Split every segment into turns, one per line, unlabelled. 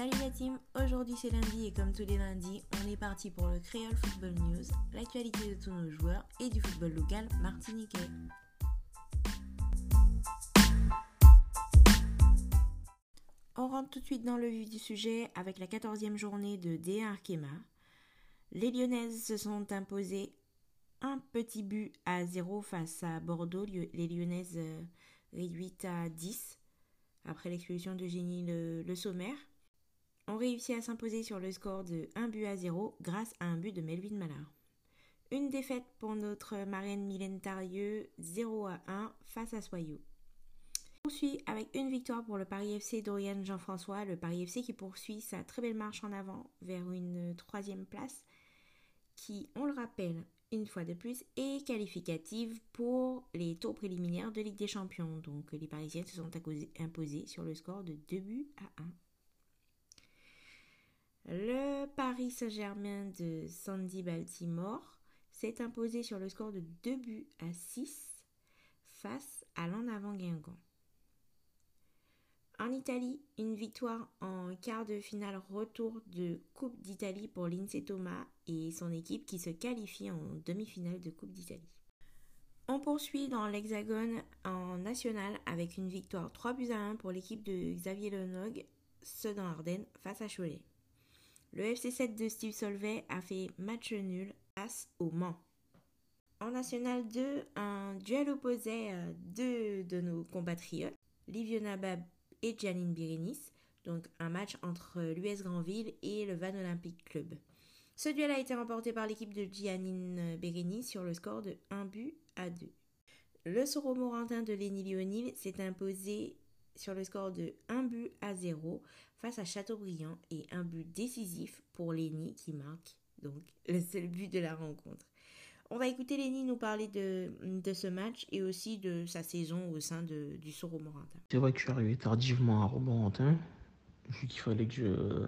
Salut la team, aujourd'hui c'est lundi et comme tous les lundis, on est parti pour le Creole Football News, l'actualité de tous nos joueurs et du football local martiniquais. On rentre tout de suite dans le vif du sujet avec la 14e journée de D1 Arkema. Les Lyonnaises se sont imposées un petit but à 0 face à Bordeaux, les Lyonnaises euh, réduites à 10 après l'expulsion de Génie le, sommaire, ont réussi à s'imposer sur le score de 1 but à 0 grâce à un but de Melvin Malard. Une défaite pour notre marraine Mylène Tarieux, 0 à 1 face à Soyaux. On poursuit avec une victoire pour le Paris FC d'Oriane Jean-François, le Paris FC qui poursuit sa très belle marche en avant vers une troisième place qui, on le rappelle, une fois de plus, est qualificative pour les tours préliminaires de Ligue des Champions. Donc les Parisiennes se sont imposées sur le score de 2 buts à 1. Le Paris Saint-Germain de Sandy Baltimore s'est imposé sur le score de 2 buts à 6 face à l'en avant Guingamp. En Italie, une victoire en quart de finale retour de Coupe d'Italie pour Lindsay Thomas et son équipe qui se qualifie en demi-finale de Coupe d'Italie. On poursuit dans l'Hexagone en national avec une victoire 3 buts à 1 pour l'équipe de Xavier Lenog, Sedan Ardennes, face à Cholet. Le FC7 de Steve Solvay a fait match nul face au Mans. En National 2, un duel opposé à deux de nos compatriotes, Liviona Bab et Janine Birinis, donc un match entre l'US Granville et le Van Olympic Club. Ce duel a été remporté par l'équipe de Giannine Birinis sur le score de 1 but à 2. Le Soro-Morantin de Léni Lionil s'est imposé sur le score de 1 but à 0 face à Châteaubriand et un but décisif pour Léni qui marque donc le seul but de la rencontre. On va écouter Lenny nous parler de, ce match et aussi de sa saison au sein de, du Soro-Morantin.
C'est vrai que je suis arrivé tardivement à Romorantin, vu qu'il fallait que je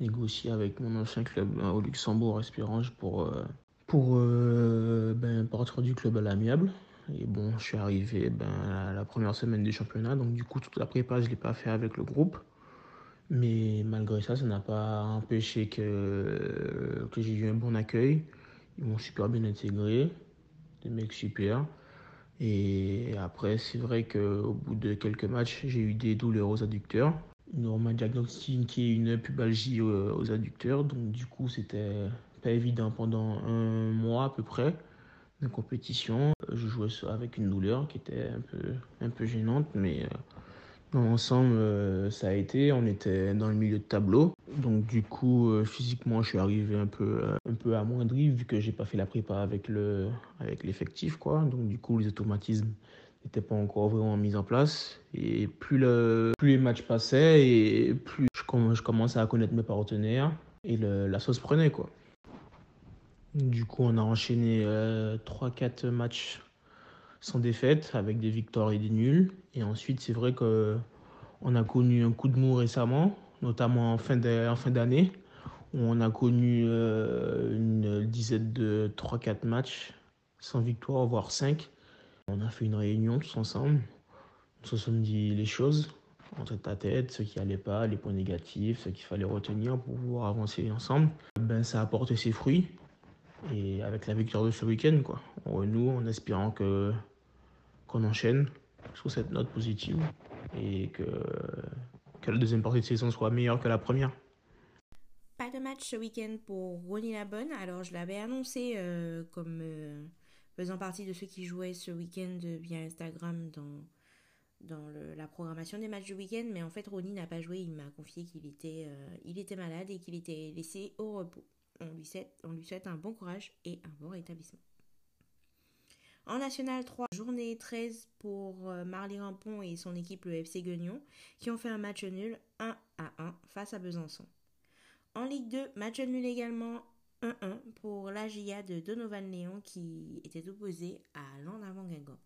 négocie avec mon ancien club euh, au Luxembourg, Espérange, pour, euh, pour euh, ben, partir du club à l'amiable. Et bon, je suis arrivé ben, la première semaine du championnat, donc du coup, toute la prépa, je ne l'ai pas fait avec le groupe. Mais malgré ça, ça n'a pas empêché que, que j'ai eu un bon accueil. Ils m'ont super bien intégré, des mecs super. Et après, c'est vrai qu'au bout de quelques matchs, j'ai eu des douleurs aux adducteurs. On m'a diagnostiqué une pubalgie aux adducteurs, donc du coup, c'était pas évident pendant un mois à peu près de compétition. Je jouais avec une douleur qui était un peu, un peu gênante, mais euh, Ensemble, euh, ça a été, on était dans le milieu de tableau. Donc du coup, euh, physiquement, je suis arrivé un peu, euh, un peu amoindri vu que j'ai pas fait la prépa avec le, avec l'effectif, quoi. Donc du coup, les automatismes n'étaient pas encore vraiment mis en place. Et plus, le, plus les matchs passaient et plus je, je commençais à connaître mes partenaires et la sauce prenait, quoi. Du coup, on a enchaîné 3-4 matchs sans défaite, avec des victoires et des nuls. Et ensuite, c'est vrai qu'on a connu un coup de mou récemment, notamment en fin d'année, où on a connu euh, une dizaine de 3-4 matchs sans victoire, voire 5. On a fait une réunion tous ensemble. On se sont dit les choses en tête à tête, ce qui allait pas, les points négatifs, ce qu'il fallait retenir pour pouvoir avancer ensemble. Ben, ça a porté ses fruits. Et avec la victoire de ce week-end, quoi. Renoue en espérant qu'on enchaîne sur cette note positive et que, que la deuxième partie de saison soit meilleure que la première.
Pas de match ce week-end pour Ronnie Labonne. Alors, je l'avais annoncé euh, comme euh, faisant partie de ceux qui jouaient ce week-end via Instagram dans, dans la programmation des matchs du week-end. Mais en fait, Ronnie n'a pas joué. Il m'a confié qu'il était, euh, il était malade et qu'il était laissé au repos. On lui, souhaite, un bon courage et un bon rétablissement. En National 3, journée 13 pour euh, Marley Rampon et son équipe le FC Guignon qui ont fait un match nul 1 à 1 face à Besançon. En Ligue 2, match nul également 1-1 pour l'AGIA de Donovan Léon qui était opposé à l'En-Avant Guingamp.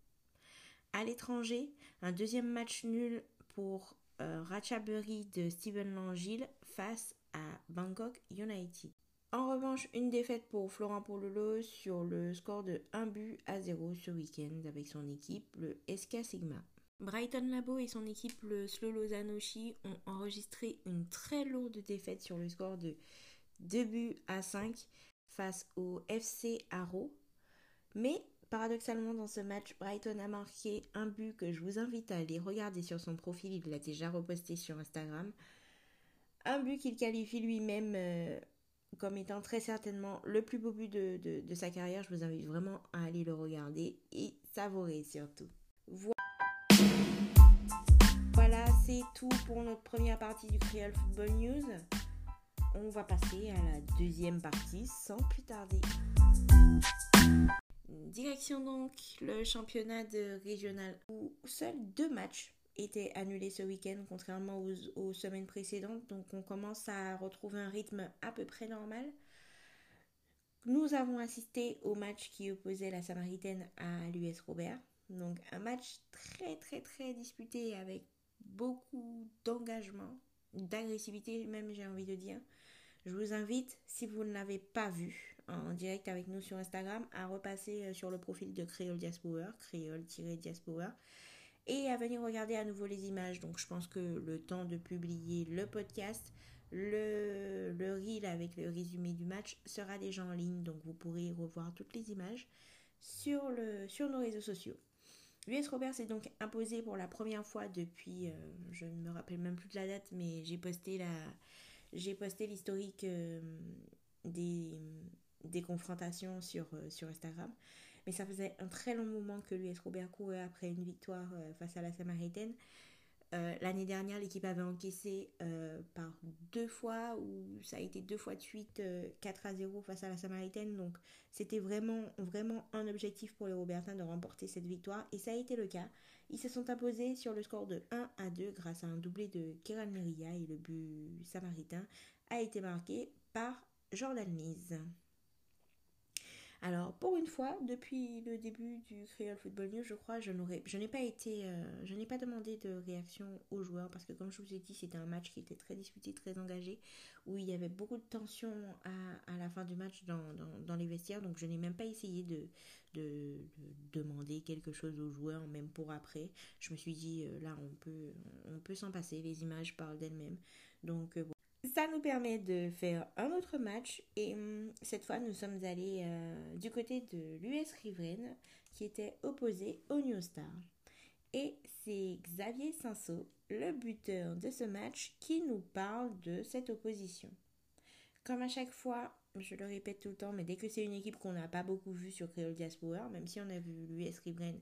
À l'étranger, un deuxième match nul pour euh, Ratchaburi de Steven Langille face à Bangkok United. En revanche, une défaite pour Florent Pololo sur le score de 1 but à 0 ce week-end avec son équipe, le SK Sigma. Brighton Labo et son équipe, le Slow Zanoshi, ont enregistré une très lourde défaite sur le score de 2 buts à 5 face au FC Arrow. Mais paradoxalement, dans ce match, Brighton a marqué un but que je vous invite à aller regarder sur son profil. Il l'a déjà reposté sur Instagram. Un but qu'il qualifie lui-même euh, comme étant très certainement le plus beau but de, sa carrière. Je vous invite vraiment à aller le regarder et savourer surtout. Voilà, c'est tout pour notre première partie du Creole Football News. On va passer à la deuxième partie sans plus tarder. Direction donc le championnat de régional où seuls deux matchs étaient annulés ce week-end contrairement aux, semaines précédentes. Donc on commence à retrouver un rythme à peu près normal. Nous avons assisté au match qui opposait la Samaritaine à l'US Robert. Donc un match très très très disputé avec beaucoup d'engagement, d'agressivité même j'ai envie de dire. Je vous invite, si vous ne l'avez pas vu en direct avec nous sur Instagram, à repasser euh, sur le profil de Créole Diaspora, créole-diaspora, et à venir regarder à nouveau les images. Donc je pense que le temps de publier le podcast, le, le reel avec le résumé du match sera déjà en ligne. Donc vous pourrez revoir toutes les images sur, le, sur nos réseaux sociaux. L'US Robert s'est donc imposé pour la première fois depuis, euh, je ne me rappelle même plus de la date, mais j'ai posté l'historique euh, des, des confrontations sur, euh, sur Instagram. Mais ça faisait un très long moment que l'US Robert courait après une victoire euh, face à la Samaritaine. L'année dernière, l'équipe avait encaissé par deux fois, ou ça a été deux fois de suite, 4 à 0 face à la Samaritaine. Donc, c'était vraiment, vraiment un objectif pour les Robertins de remporter cette victoire. Et ça a été le cas. Ils se sont imposés sur le score de 1 à 2 grâce à un doublé de Kéran Meria et le but samaritain a été marqué par Jordan Mise. Alors, pour une fois, depuis le début du Creole Football News, je crois, je n'ai pas été, euh, je n'ai pas demandé de réaction aux joueurs parce que, comme je vous ai dit, c'était un match qui était très disputé, très engagé, où il y avait beaucoup de tension à, la fin du match dans, les vestiaires. Donc, je n'ai même pas essayé de, de, demander quelque chose aux joueurs, même pour après. Je me suis dit, euh, là, on peut, on peut s'en passer. Les images parlent d'elles-mêmes. Donc, euh, ça nous permet de faire un autre match et hum, cette fois nous sommes allés euh, du côté de l'US Riveraine qui était opposé au New Star. Et c'est Xavier Sanso, le buteur de ce match, qui nous parle de cette opposition. Comme à chaque fois, je le répète tout le temps, mais dès que c'est une équipe qu'on n'a pas beaucoup vue sur Creole Diaspora, même si on a vu l'US Riveraine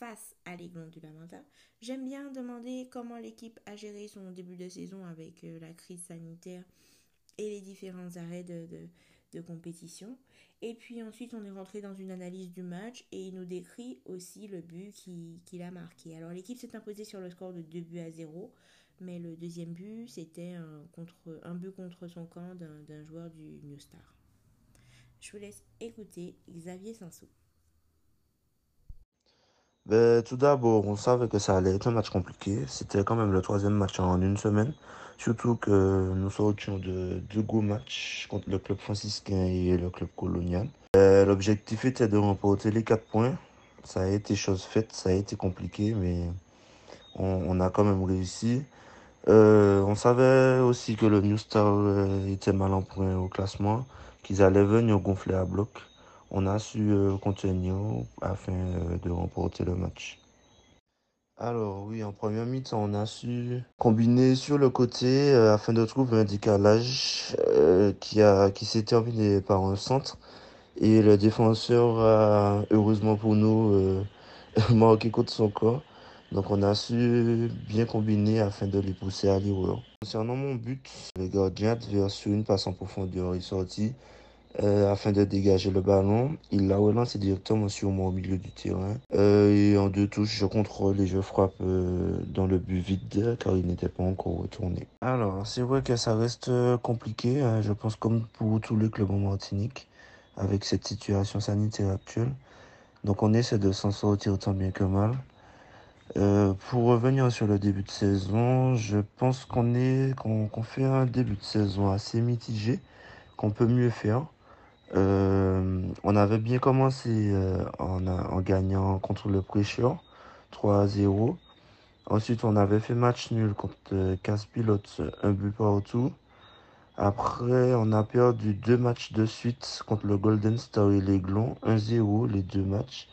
face à du Lamanta. J'aime bien demander comment l'équipe a géré son début de saison avec euh, la crise sanitaire et les différents arrêts de, compétition. Et puis ensuite, on est rentré dans une analyse du match et il nous décrit aussi le but qu'il a marqué. Alors l'équipe s'est imposée sur le score de 2 buts à 0, mais le deuxième but, c'était un, un but contre son camp d'un joueur du New Star. Je vous laisse écouter Xavier Sansou.
Ben, tout d'abord, on savait que ça allait être un match compliqué. C'était quand même le troisième match en une semaine. Surtout que nous sortions de deux gros matchs contre le club franciscain et le club colonial. Ben, l'objectif était de remporter les quatre points. Ça a été chose faite, ça a été compliqué, mais on, a quand même réussi. Euh, on savait aussi que le New Star euh, était mal en point au classement, qu'ils allaient venir gonfler à bloc on a su euh, contenir afin euh, de remporter le match. Alors oui, en première mi-temps, on a su combiner sur le côté euh, afin de trouver un décalage qui, a, qui s'est terminé par un centre. Et le défenseur a, heureusement pour nous, marqué contre son corps. Donc on a su bien combiner afin de les pousser à l'erreur. Concernant mon but, le gardien adverse sur une passe en profondeur est sorti euh, afin de dégager le ballon. Il l'a relancé directement sur moi au milieu du terrain. Euh, et en deux touches, je contrôle et je frappe euh, dans le but vide car il n'était pas encore retourné. Alors, c'est vrai que ça reste compliqué, hein, je pense comme pour tous les clubs en Martinique, avec cette situation sanitaire actuelle. Donc on essaie de s'en sortir tant bien que mal. pour revenir sur le début de saison, je pense qu'on est qu'on fait un début de saison assez mitigé, qu'on peut mieux faire. Euh, on avait bien commencé euh, en, gagnant contre le Pressure 3 à 0. Ensuite, on avait fait match nul contre Casse Pilote, un but partout. Après, on a perdu deux matchs de suite contre le Golden Star et l'Aiglon, 1-0 les deux matchs.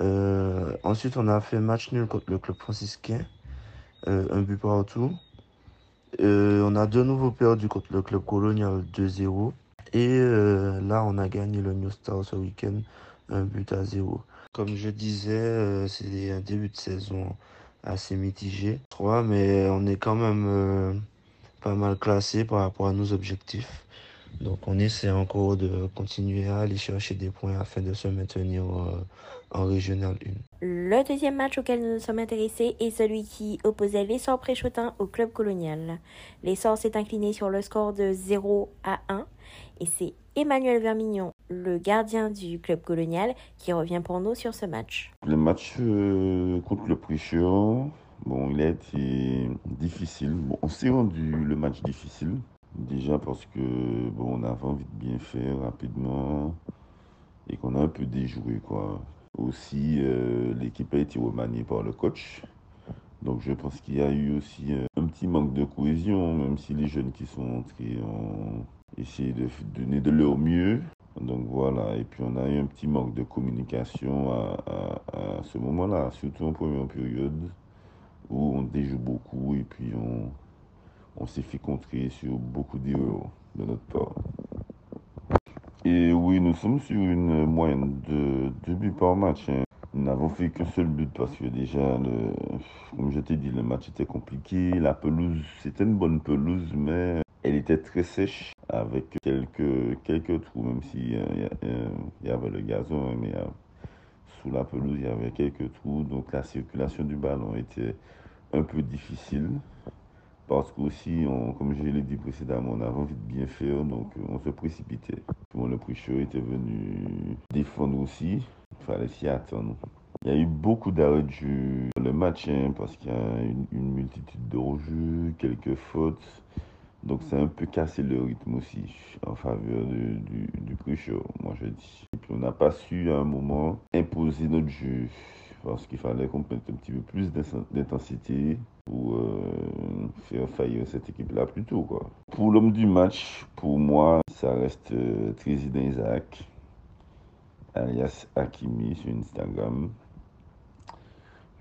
Euh, ensuite, on a fait match nul contre le club franciscain, euh, un but partout. Euh, on a de nouveau perdu contre le club colonial 2-0. Et là, on a gagné le New Star ce week-end, un but à 0. Comme je disais, c'est un début de saison assez mitigé, mais on est quand même pas mal classé par rapport à nos objectifs. Donc on essaie encore de continuer à aller chercher des points afin de se maintenir euh, en Régional
1. Le deuxième match auquel nous nous sommes intéressés est celui qui opposait l'Essor Préchotin au club colonial. L'Essor s'est incliné sur le score de 0 à 1 et c'est Emmanuel Vermignon, le gardien du club colonial, qui revient pour nous sur ce match.
Le match euh, contre le Précheur, Bon, il a été difficile. Bon, on s'est rendu le match difficile. Déjà parce que bon, on avait envie de bien faire rapidement et qu'on a un peu déjoué quoi. Aussi, euh, l'équipe a été remaniée par le coach. Donc je pense qu'il y a eu aussi euh, un petit manque de cohésion, même si les jeunes qui sont entrés ont essayé de donner de leur mieux. Donc voilà, et puis on a eu un petit manque de communication à, ce moment-là, surtout en première période où on déjoue beaucoup et puis on, on s'est fait contrer sur beaucoup d'erreurs de notre part. Et oui, nous sommes sur une moyenne de deux buts par match. Hein. Nous n'avons fait qu'un seul but parce que déjà, comme je t'ai dit, le match était compliqué. La pelouse, c'était une bonne pelouse, mais elle était très sèche avec quelques, quelques trous, même s'il y, y, avait le gazon, hein, mais euh, sous la pelouse, il y avait quelques trous. Donc la circulation du ballon était un peu difficile parce qu'aussi, comme je l'ai dit précédemment, on avait envie de bien faire, donc on se précipitait. Le prêcheur était venu défendre aussi, il fallait s'y attendre. Il y a eu beaucoup d'arrêts de jeu le match, hein, parce qu'il y a une, multitude de quelques fautes. Donc c'est un peu cassé le rythme aussi en faveur du, du, prêcheur, moi je dis. Et puis on n'a pas su à un moment imposer notre jeu parce qu'il fallait qu'on mette un petit peu plus d'intensité pour euh, faire faillir cette équipe-là plus tôt. Quoi. Pour l'homme du match, pour moi, ça reste euh, Isaac, alias Hakimi sur Instagram.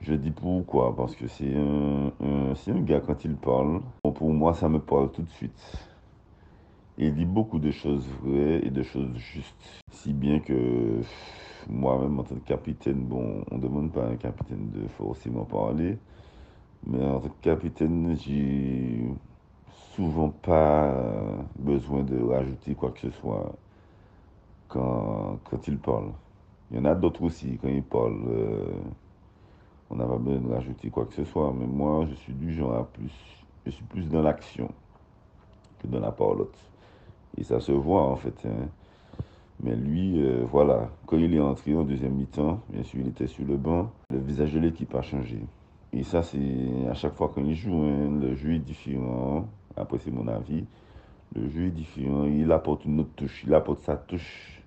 Je dis pourquoi, parce que c'est un, un, gars quand il parle. pour moi, ça me parle tout de suite. Il dit beaucoup de choses vraies et de choses justes. Si bien que moi-même, en tant que capitaine, bon, on ne demande pas à un capitaine de forcément parler, mais en tant que capitaine, j'ai souvent pas besoin de rajouter quoi que ce soit quand, quand il parle. Il y en a d'autres aussi, quand ils parlent, euh, on n'a pas besoin de rajouter quoi que ce soit, mais moi, je suis du genre à plus, je suis plus dans l'action que dans la parlotte. Et ça se voit en fait. Hein. Mais lui, euh, voilà, quand il est entré en deuxième mi-temps, bien sûr, il était sur le banc, le visage de l'équipe a changé. Et ça, c'est à chaque fois qu'il joue, hein, le jeu est différent. Après, c'est mon avis. Le jeu est différent. Il apporte une autre touche. Il apporte sa touche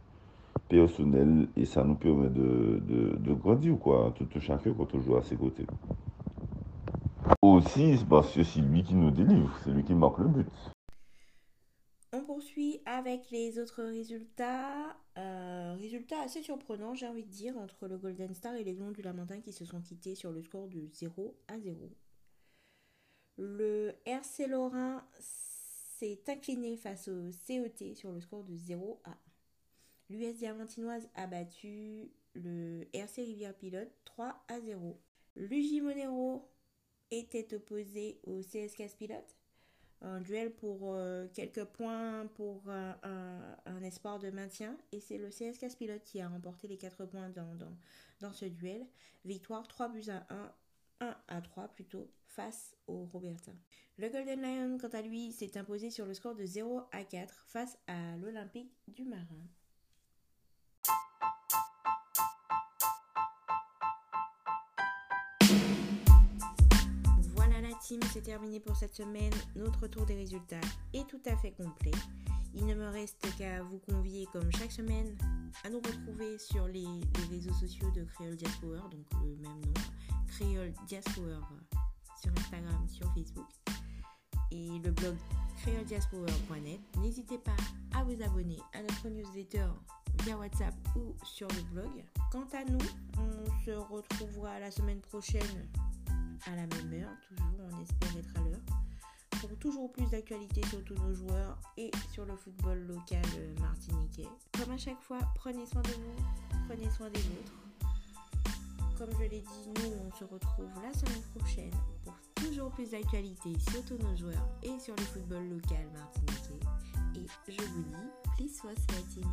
personnelle et ça nous permet de, de, de grandir, quoi, tout chacun quand on joue à ses côtés. Aussi, parce que c'est lui qui nous délivre, c'est lui qui marque le but.
Poursuit avec les autres résultats. Euh, résultats assez surprenants, j'ai envie de dire, entre le Golden Star et les Glons du Lamentin qui se sont quittés sur le score de 0 à 0. Le RC Lorrain s'est incliné face au CET sur le score de 0 à 1. L'US Diamantinoise a battu le RC Rivière Pilote 3 à 0. L'UJ Monero était opposé au CSK Pilote un duel pour euh, quelques points pour un, espoir de maintien. Et c'est le CSK Pilote qui a remporté les 4 points dans, dans, dans, ce duel. Victoire 3 buts à 1, 1 à 3 plutôt, face au Robertin. Le Golden Lion, quant à lui, s'est imposé sur le score de 0 à 4 face à l'Olympique du Marin. C'est terminé pour cette semaine. Notre tour des résultats est tout à fait complet. Il ne me reste qu'à vous convier, comme chaque semaine, à nous retrouver sur les, réseaux sociaux de Creole Diaspora, donc le même nom, Créole Diaspora sur Instagram, sur Facebook et le blog créolediaspora.net. N'hésitez pas à vous abonner à notre newsletter via WhatsApp ou sur le blog. Quant à nous, on se retrouvera la semaine prochaine à la même heure, toujours on espère être à l'heure, pour toujours plus d'actualités sur tous nos joueurs et sur le football local martiniquais. Comme à chaque fois, prenez soin de vous, prenez soin des vôtres. Comme je l'ai dit, nous on se retrouve la semaine prochaine pour toujours plus d'actualités sur tous nos joueurs et sur le football local martiniquais. Et je vous dis, please was fighting.